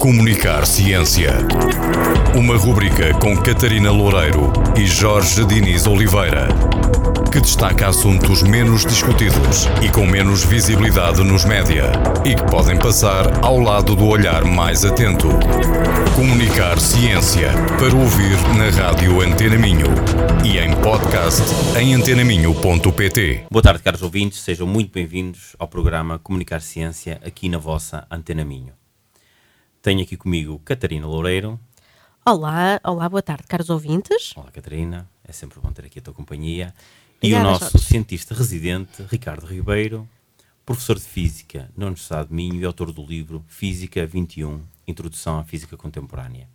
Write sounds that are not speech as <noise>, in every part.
Comunicar Ciência. Uma rubrica com Catarina Loureiro e Jorge Diniz Oliveira, que destaca assuntos menos discutidos e com menos visibilidade nos média e que podem passar ao lado do olhar mais atento. Comunicar Ciência para ouvir na rádio Antena Minho e em podcast em antenaminho.pt. Boa tarde, caros ouvintes, sejam muito bem-vindos ao programa Comunicar Ciência aqui na vossa Antena Minho. Tenho aqui comigo Catarina Loureiro. Olá, olá, boa tarde, caros ouvintes. Olá, Catarina, é sempre bom ter aqui a tua companhia. Obrigada, e o nosso Jorge. cientista residente, Ricardo Ribeiro, professor de Física na Universidade de Minho e autor do livro Física 21 Introdução à Física Contemporânea.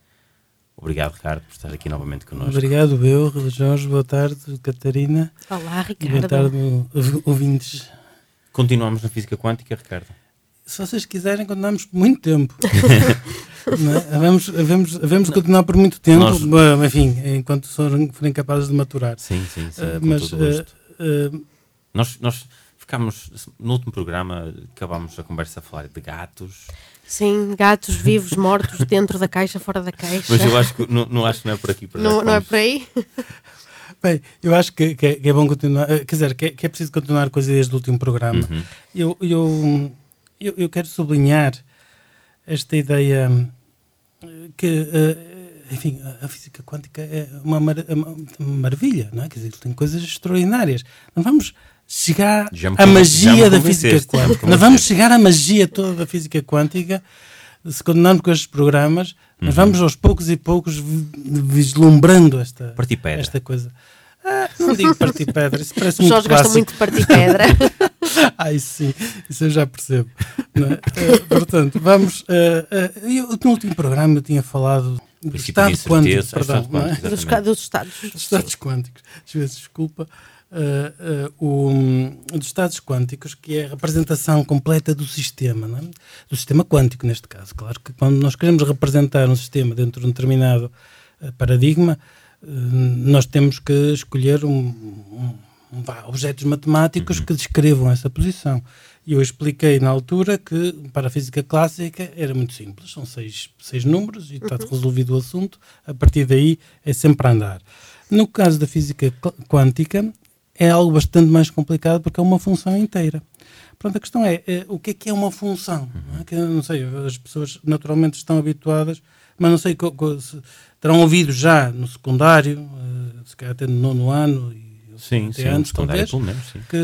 Obrigado, Ricardo, por estar aqui novamente connosco. Obrigado, eu, Jorge. Boa tarde, Catarina. Olá, Ricardo. boa tarde, ou- ouvintes. Continuamos na Física Quântica, Ricardo. Se vocês quiserem, continuamos por muito tempo. <laughs> Não é? Vamos, vamos, vamos continuar por muito tempo, Nós- enfim, enquanto forem, forem capazes de maturar. Sim, sim, sim, com mas todo o gosto. ah, ah, Nós, nós ficámos, no último programa, acabámos a conversa a falar de gatos, Sim, gatos vivos, mortos, <laughs> dentro da caixa, fora da caixa. mas eu acho que não, não acho que não é por aqui. Por não, não é por aí? <laughs> bem, eu acho que, que é, que é bom continuar, quer dizer, que é, que é preciso continuar com as ideias do último programa. Uhum. Eu, eu, eu, eu quero sublinhar esta ideia hum, que, eh, enfim, a- física quântica é uma, mar- uma- uma maravilha, não é? Quer dizer, tem coisas extraordinárias. Não vamos chegar à magia da física quântica. Não vamos chegar à magia toda da física quântica se continuarmos com estes programas, mas Uhum. vamos aos poucos e poucos vi- vislumbrando esta, esta coisa. Ah, <laughs> não digo partir pedra, isso parece O muito Jorge gosta muito de partir pedra. <laughs> Isso sim, isso eu já percebo. não é? Eh, portanto, vamos. eh, eh, eu, no último programa eu tinha falado do estado quântico, incerteza, perdão, estado não é? quântico. dos, dos estados. Dos estados quânticos. Às vezes, desculpa. eh, eh, o, dos estados quânticos, que é a representação completa do sistema, não é? do sistema quântico, neste caso. Claro que quando nós queremos representar um sistema dentro de um determinado eh, paradigma, nós temos que escolher um, um- um- objetos matemáticos que descrevam essa posição. E eu expliquei na altura que para a física clássica era muito simples, são seis, seis números e está resolvido o assunto, a partir daí é sempre a andar. No caso da física qu- quântica, é algo bastante mais complicado porque é uma função inteira. Pronto, a questão é, eh, o que é que é uma função? Não, é? Que não sei, as pessoas naturalmente estão habituadas, mas não sei, se terão ouvido já no secundário, eh, se calhar até no nono ano, e Sim, até sim, antes, talvez, pelo menos, sim. que,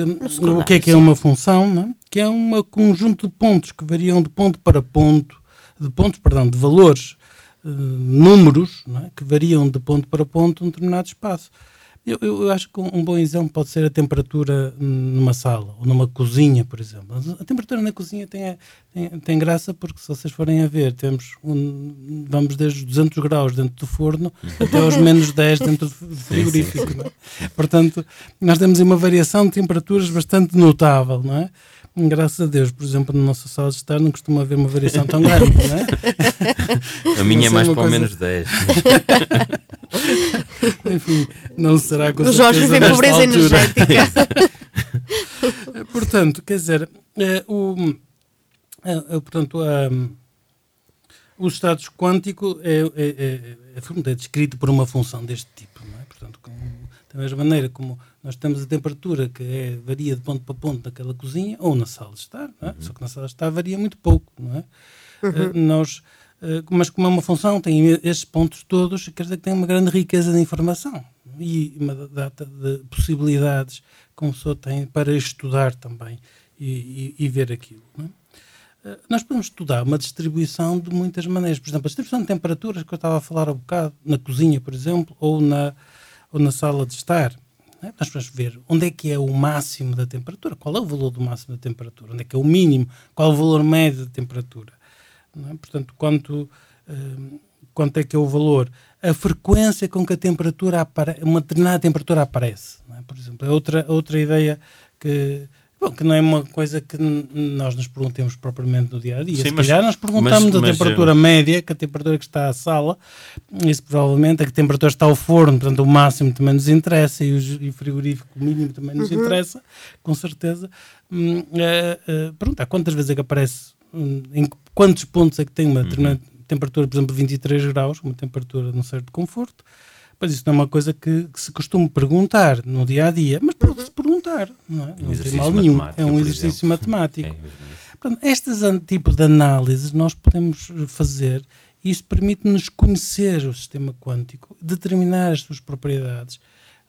o que é que é sim. uma função, não é? que é um conjunto de pontos que variam de ponto para ponto, de pontos, perdão, de valores, eh, números, não é? que variam de ponto para ponto num determinado espaço. Eu, eu, acho que um bom exemplo pode ser a temperatura numa sala ou numa cozinha, por exemplo. A temperatura na cozinha tem, tem, tem graça porque, se vocês forem a ver, temos um, vamos desde os 200 graus dentro do forno até aos <laughs> menos 10 dentro do frigorífico. não é? Portanto, nós temos uma variação de temperaturas bastante notável, não é? Graças a Deus, por exemplo, na nossa sala de estar não costuma haver uma variação tão grande, não é? A minha é mais para o coisa- menos <laughs> 10. <laughs> Enfim, não será com O Jorge vê pobreza energética. <laughs> Portanto, quer dizer, eh, o, eh, eh, portanto, a, o estado quântico é, é, é, é, é descrito por uma função deste tipo, não é? Portanto, como, da mesma maneira como nós temos a temperatura que é, varia de ponto para ponto naquela cozinha ou na sala de estar, é? só que na sala de estar varia muito pouco, não é? Eh, nós, eh, mas como é uma função, tem estes pontos todos, quer dizer que tem uma grande riqueza de informação e uma data de possibilidades que uma pessoa tem para estudar também e, e- e ver aquilo. é? Eh, Nós podemos estudar uma distribuição de muitas maneiras. Por exemplo, a distribuição de temperaturas que eu estava a falar há bocado, na cozinha, por exemplo, ou na, ou na sala de estar. é? Nós podemos ver onde é que é o máximo da temperatura, qual é o valor do máximo da temperatura, onde é que é o mínimo, qual é o valor médio da temperatura. Não é? Portanto, quanto, eh, quanto é que é o valor, a frequência com que a temperatura apare uma determinada temperatura aparece. não é? Por exemplo, é outra, outra ideia que, bom, que não é uma coisa que nós nos perguntemos propriamente no dia a dia. Sim, Se mas- calhar nós perguntamos mas- a mas, temperatura eh, média, que a temperatura que está à sala, isso provavelmente a que temperatura está ao forno, portanto o máximo também nos interessa e o, o frigorífico mínimo também nos interessa, com certeza. Hum, eh, eh, há quantas vezes é que aparece, hum, em quantos pontos é que tem uma determinada temperatura, por exemplo, 23 graus, uma temperatura de um certo conforto, mas isso não é uma coisa que, que se costuma perguntar no dia a dia, mas pode-se perguntar, não é? Um Não tem mal nenhum. É um exercício exemplo. matemático. <laughs> É, isso. Portanto, estas an- tipo de análises nós podemos fazer e isso permite-nos conhecer o sistema quântico, determinar as suas propriedades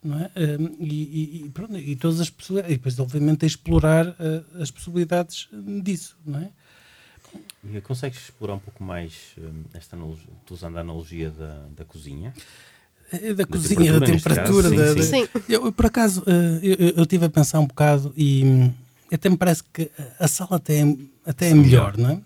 não é? Hum, e, e- e pronto, e todas as possibilidades, e depois obviamente explorar eh, as possibilidades disso, não é? Consegues explorar um pouco mais hum, esta analogia, usando a analogia da, da cozinha? É Da cozinha, da temperatura, da- sim, da- Sim. Eu, por acaso, eh, eu, eu- eu estive a pensar um bocado e hum, até me parece que a sala até é, até é melhor, não é?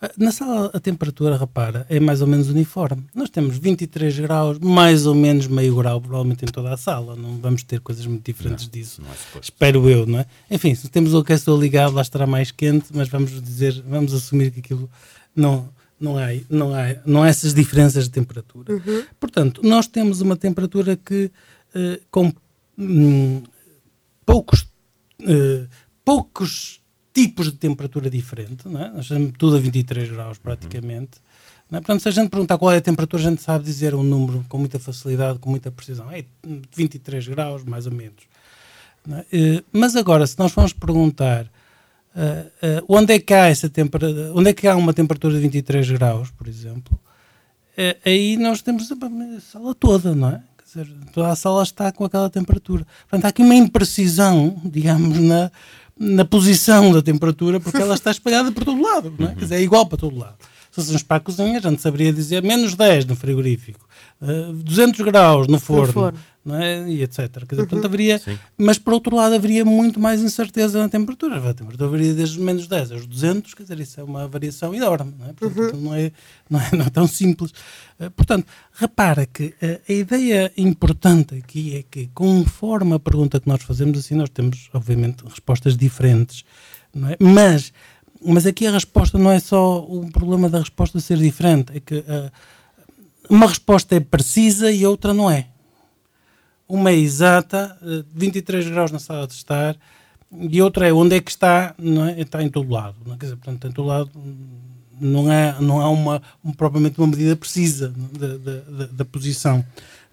Ah, Na sala a temperatura, repara, é mais ou menos uniforme. Nós temos 23 graus, mais ou menos meio grau, provavelmente em toda a sala. Não vamos ter coisas muito diferentes disso. Não é. Espero eu, não é? Enfim, se temos o aquecedor ligado, lá estará mais quente, mas vamos dizer, vamos assumir que aquilo não, não, há, não, há, não há essas diferenças de temperatura. Portanto, nós temos uma temperatura que eh, com hum, poucos, eh, poucos tipos de temperatura diferente, não é? Nós temos tudo a 23 graus praticamente. não é? Portanto, se a gente perguntar qual é a temperatura, a gente sabe dizer um número com muita facilidade, com muita precisão. É 23 graus, mais ou menos. é? Eh, Mas agora, se nós formos perguntar eh, eh, onde é que há essa temperatura, onde é que há uma temperatura de 23 graus, por exemplo, eh, aí nós temos a a sala toda, não é? Quer dizer, toda a sala está com aquela temperatura. Portanto, há aqui uma imprecisão, digamos, na, na posição da temperatura, porque ela está espalhada por todo lado, não é? Quer dizer, é igual para todo lado. Se fôssemos para a cozinha, a gente saberia dizer menos 10 no frigorífico, eh, 200 graus no forno, forno. não é? e etc. Quer dizer, portanto, haveria, Sim. mas por outro lado haveria muito mais incerteza na temperatura. A temperatura varia desde menos 10 aos 200, quer dizer, isso é uma variação enorme, não é? Portanto, não, é, não, é, não é tão simples. Eh, Portanto, repara que eh, a ideia importante aqui é que, conforme a pergunta que nós fazemos, assim, nós temos, obviamente, respostas diferentes, não é? Mas, mas aqui a resposta não é só um problema da resposta ser diferente, é que eh, uma resposta é precisa e outra não é. Uma é exata, eh, 23 graus na sala de estar, e outra é onde é que está, não é? Está em todo lado. Não é? Quer dizer, portanto, em todo lado não é, não há uma, um- propriamente uma medida precisa da, da, posição,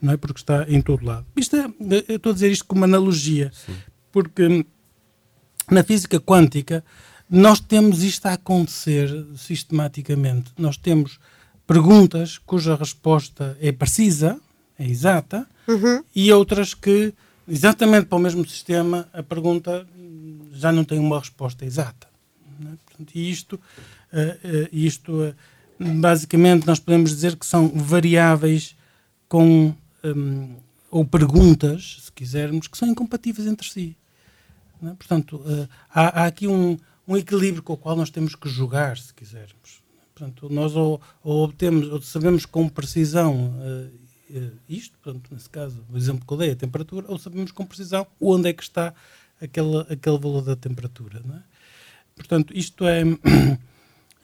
não é? Porque está em todo lado. Isto é, eu estou a dizer isto como analogia, porque hum, na física quântica nós temos isto a acontecer sistematicamente. Nós temos perguntas cuja resposta é precisa, é exata, e outras que, exatamente para o mesmo sistema, a pergunta já não tem uma resposta exata. não é? Portanto, e isto, eh, eh, isto eh, basicamente, nós podemos dizer que são variáveis com, hum, ou perguntas, se quisermos, que são incompatíveis entre si. não é? Portanto, há, há aqui um, um equilíbrio com o qual nós temos que jogar, se quisermos. Portanto, nós ou, ou obtemos, ou sabemos com precisão eh, isto, portanto, nesse caso, o exemplo que eu dei, a temperatura, ou sabemos com precisão onde é que está aquele, aquele valor da temperatura. É? Portanto, isto é. <clears throat>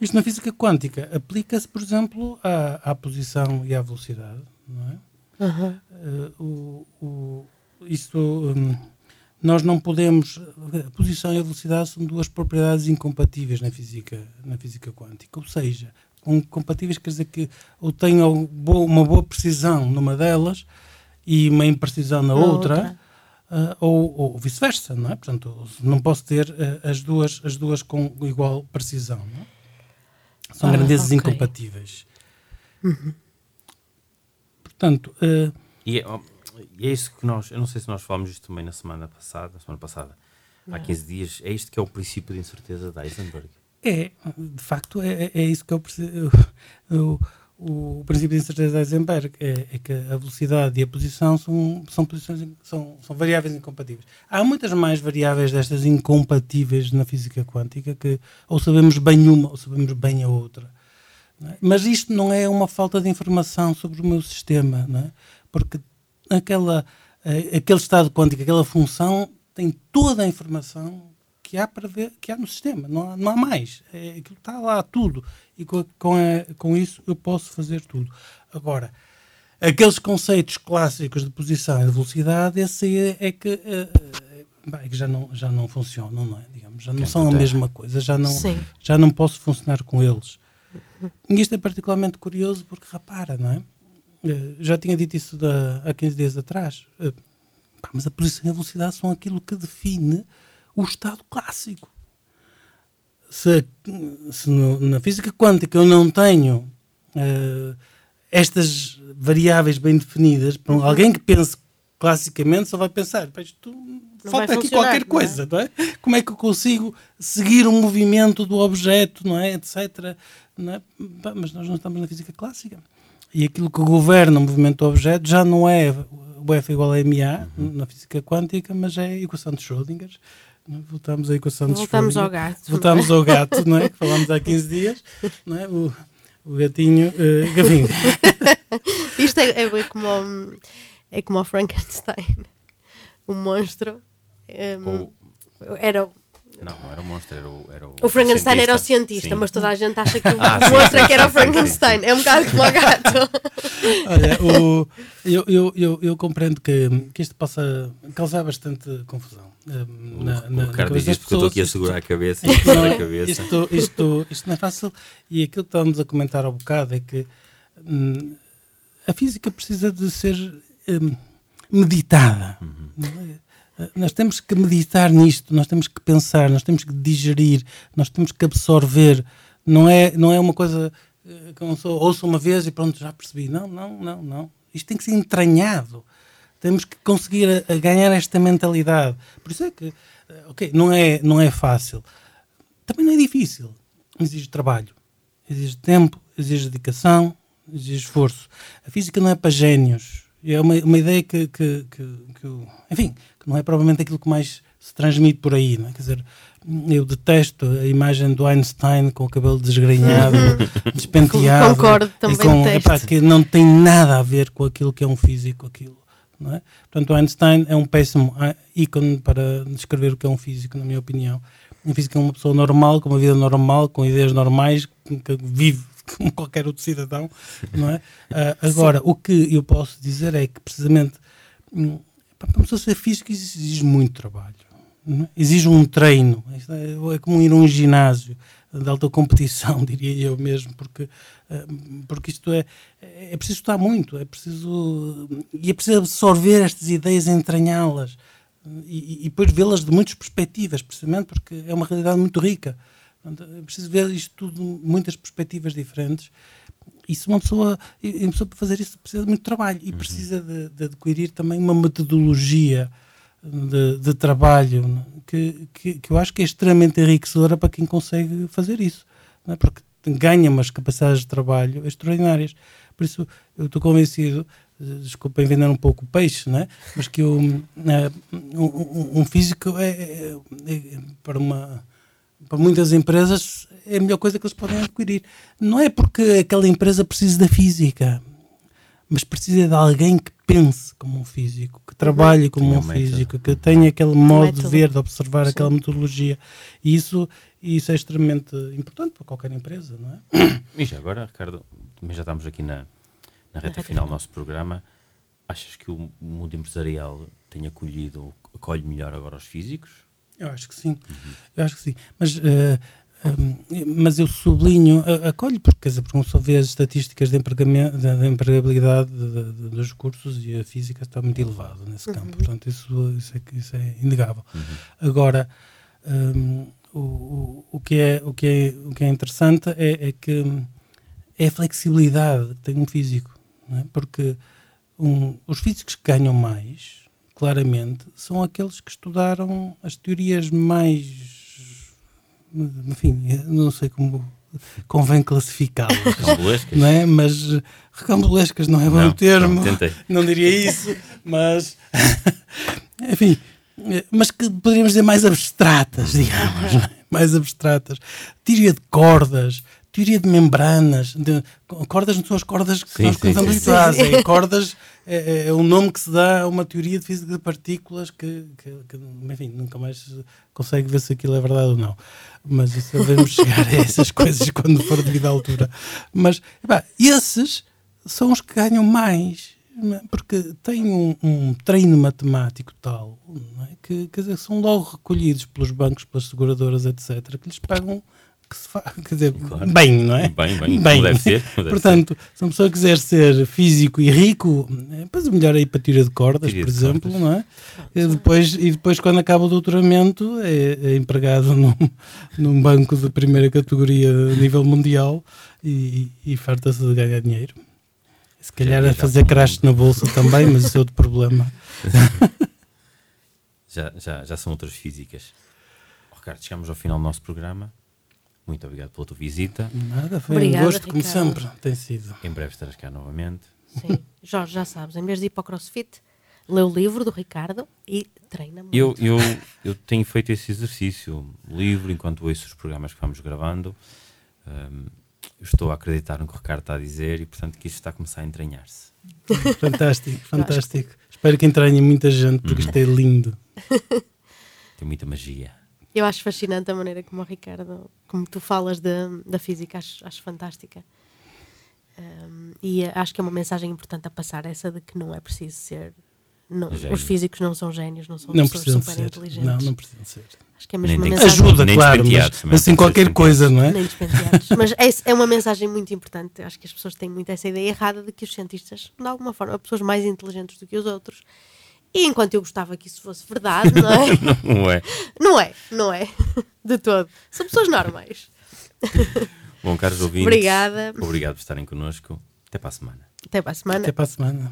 Isto na física quântica aplica-se, por exemplo, à, à posição e à velocidade. Não é? Eh, o, o, isto, hum, nós não podemos. A posição e a velocidade são duas propriedades incompatíveis na física, na física quântica. Ou seja, incompatíveis quer dizer que eu tenho uma boa precisão numa delas e uma imprecisão na, Na outra. outra. ah, ou, ou vice-versa, não é? Portanto, não posso ter ah, as, duas, as duas com igual precisão. Não é? São Ah, grandezas ok. incompatíveis. Portanto, ah, E é, ó, e é isso que nós, eu não sei se nós falámos isto também na semana passada, na semana passada, há 15 dias, é isto que é o princípio de incerteza de Heisenberg. É, de facto, é, é- é isso que eu percebo. <laughs> O, o, princípio de incerteza de Heisenberg é, é que a velocidade e a posição são, são, posições, são, são variáveis incompatíveis. Há muitas mais variáveis destas incompatíveis na física quântica que ou sabemos bem uma ou sabemos bem a outra. não é? Mas isto não é uma falta de informação sobre o meu sistema, não é? porque aquela, eh, aquele estado quântico, aquela função, tem toda a informação que há para ver, que há no sistema, não há, não há mais. É, aquilo está lá tudo. E com, a- com, a- com isso eu posso fazer tudo. Agora, aqueles conceitos clássicos de posição e de velocidade, esse aí é, é que, eh, eh, bem, é que já, não, já não funcionam, não é? Digamos, já não são a mesma coisa, já não, Sim. já não posso funcionar com eles. E isto é particularmente curioso porque, repara, não é? Eh, já tinha dito isso da, há 15 dias atrás. Eh, pá, mas a posição e a velocidade são aquilo que define o estado clássico. Se, se no, na física quântica eu não tenho uh, estas variáveis bem definidas, para alguém que pense classicamente só vai pensar, isto não falta aqui qualquer não é? coisa, não é? Como é que eu consigo seguir o movimento do objeto, não é? Etc. Não é? Mas nós não estamos na física clássica. E aquilo que governa o movimento do objeto já não é o F igual a MA uhum. na física quântica, mas é a equação de Schrödinger. Voltamos à equação de Voltamos Schrödinger. ao gato. Voltamos ao gato, não é? <laughs> Que falámos há 15 dias, não é? O, o gatinho uh, gavinho. <laughs> Isto é, é, como, é como o Frankenstein. <laughs> O monstro um, era não, não era o monstro, era o. Era o, o Frankenstein cientista. era o cientista, sim. mas toda a gente acha que <laughs> o ah, monstro é que era o Frankenstein. É um bocado como o gato. <laughs> Olha, o, eu, eu, eu, eu, compreendo que, que isto possa causar bastante confusão. Na, o, na, o Ricardo diz isto porque eu estou aqui a segurar a cabeça. Isto, não, a cabeça. Isto, isto, isto não é fácil. E aquilo que estamos a comentar ao bocado é que hum, a física precisa de ser hum, meditada. Uhum. Nós temos que meditar nisto, nós temos que pensar, nós temos que digerir, nós temos que absorver. Não é, não é uma coisa eh, que eu sou, ouço uma vez e pronto, já percebi. Não, não, não, não. Isto tem que ser entranhado. Temos que conseguir a, a ganhar esta mentalidade. Por isso é que, eh, ok, não é, não é fácil. Também não é difícil. Exige trabalho, exige tempo, exige dedicação, exige esforço. A física não é para génios. É uma, uma ideia que, que, que, que enfim, que não é provavelmente aquilo que mais se transmite por aí, não é? Quer dizer, eu detesto a imagem do Einstein com o cabelo desgrenhado, <laughs> despenteado. Concordo, também com, epá, que não tem nada a ver com aquilo que é um físico, aquilo. Não é? Portanto, o Einstein é um péssimo ícone para descrever o que é um físico, na minha opinião. Um físico é uma pessoa normal, com uma vida normal, com ideias normais, que vive como qualquer outro cidadão, não é? Uh, agora, Sim. o que eu posso dizer é que, precisamente, hum, para uma pessoa ser física exige muito trabalho. É? Exige um treino. É, é como ir a um ginásio de alta competição, <laughs> diria eu mesmo, porque, eh, porque isto é, é preciso estudar muito, é preciso, e é preciso absorver estas ideias, entranhá-las e, e depois vê-las de muitas perspectivas, precisamente porque é uma realidade muito rica. É preciso ver isto tudo muitas perspectivas diferentes isso uma pessoa, uma pessoa para fazer isso precisa de muito trabalho e uhum. precisa de, de, adquirir também uma metodologia de, de trabalho que, que, que, eu acho que é extremamente enriquecedora para quem consegue fazer isso, é? porque ganha umas capacidades de trabalho extraordinárias. Por isso, eu estou convencido, desculpem vender um pouco o peixe, né? mas que eu, é, um, um, físico é, é, é para uma para muitas empresas é a melhor coisa que eles podem adquirir. Não é porque aquela empresa precisa da física, mas precisa de alguém que pense como um físico, que trabalhe como um, físico, que tenha aquele modo de ver, de observar Sim. aquela metodologia. E isso, isso é extremamente importante para qualquer empresa, não é? E já agora, Ricardo, também já estamos aqui na, na reta final do nosso programa. Achas que o mundo empresarial tem acolhido, acolhe melhor agora os físicos? Eu acho que sim. Uhum. Eu acho que sim. Mas uh, mas eu sublinho, acolho, porque, quer dizer, porque só vê as estatísticas de, de empregabilidade de, de, dos cursos e a física está muito elevada nesse uhum. campo, portanto, isso, isso, é, isso é inegável. Uhum. Agora, um, o, o, o, que é, o, que é, o que é interessante é, é que é a flexibilidade que tem um físico, é? porque um, os físicos que ganham mais, claramente, são aqueles que estudaram as teorias mais enfim, não sei como convém classificá-las. <laughs> Recambulescas. Não é? Mas recambulescas não é bom não, termo. Não, <laughs> não diria isso, mas <laughs> enfim, mas que poderíamos dizer mais abstratas, digamos, é? mais abstratas. Teoria de cordas, teoria de membranas, de, cordas não são as cordas que sim, nós estamos habituados, é, cordas é, é, é, um nome que se dá a uma teoria de física de partículas que, que, que, enfim, nunca mais consegue ver se aquilo é verdade ou não. Mas isso devemos chegar a essas <laughs> coisas quando for devido à altura. Mas epá, esses são os que ganham mais, é? porque têm um, um treino matemático tal é? que, que dizer, são logo recolhidos pelos bancos, pelas seguradoras, etc., que lhes pagam que se faz, quer dizer, claro. bem, não é? Bem, bem, bem. deve ser. Deve Portanto, ser. se uma pessoa quiser ser físico e rico, depois o melhor é ir para tira de cordas, tira por exemplo, cordas. não é? E depois, e depois, quando acaba o doutoramento, é, é empregado num, <laughs> num banco de primeira categoria a nível mundial e, e farta-se de ganhar dinheiro. Se calhar a fazer crash na bolsa também, mas isso é outro problema. <laughs> já, já, já são outras físicas. Ricardo, chegamos ao final do nosso programa. Muito obrigado pela tua visita. Nada, foi Obrigada, um gosto, Ricardo. como sempre, tem sido. Em breve estarás cá novamente. Sim, <laughs> Jorge, já sabes, em vez de ir para o CrossFit, lê o livro do Ricardo e treina muito. Eu, eu, eu tenho feito esse exercício, livro, enquanto ouço os programas que vamos gravando. Um, estou a acreditar no que o Ricardo está a dizer e, portanto, que isto está a começar a entranhar-se. fantástico, <laughs> fantástico. Espero que entranhe muita gente, porque isto é lindo. <laughs> Tem muita magia. Eu acho fascinante a maneira como o Ricardo, como tu falas de, da física, acho, acho fantástica. Um, e acho que é uma mensagem importante a passar, essa de que não é preciso ser. Não, os físicos não são génios, não são não pessoas super ser. inteligentes. Não, não precisam ser. Acho que é mesmo uma mensagem. Ajuda, nem claro, mas assim qualquer coisa, não é? Nem <laughs> mas é, é uma mensagem muito importante. Acho que as pessoas têm muito essa ideia errada de que os cientistas, de alguma forma, são pessoas mais inteligentes do que os outros e enquanto eu gostava que isso fosse verdade, não é? <laughs> não é. Não é, não é. De todo. São pessoas normais. Bom, caros ouvintes. Obrigada. Obrigado por estarem connosco. Até para a semana. Até para a semana. Até para a semana.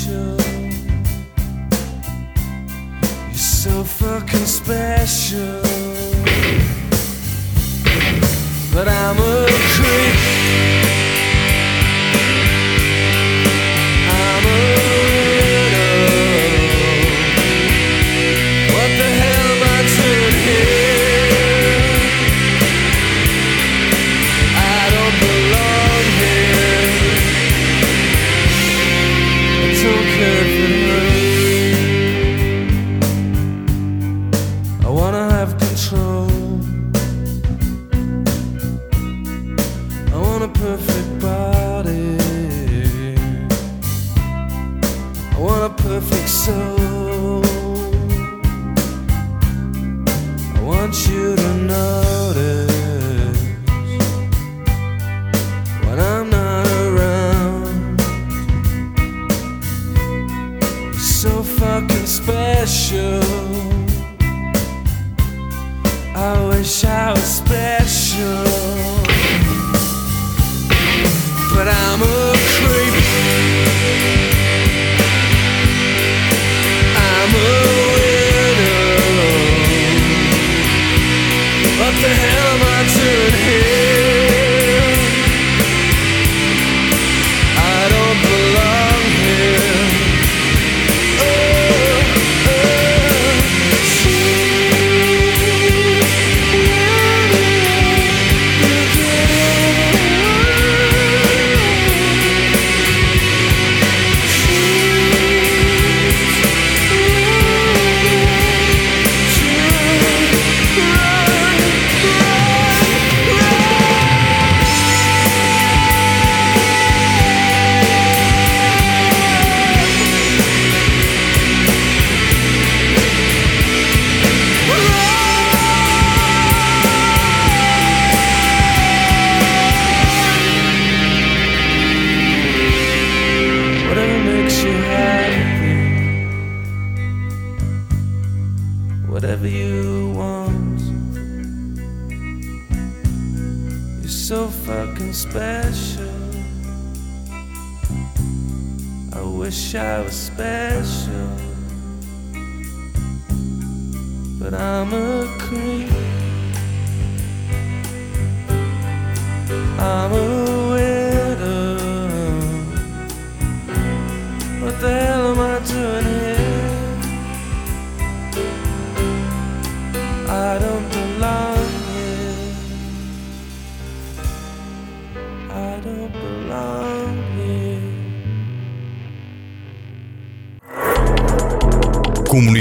So fucking special but I'm a creep. want you to know. Wish I was special,